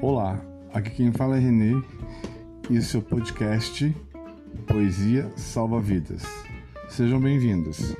Olá, aqui quem fala é Renê e o seu podcast Poesia Salva Vidas. Sejam bem-vindos.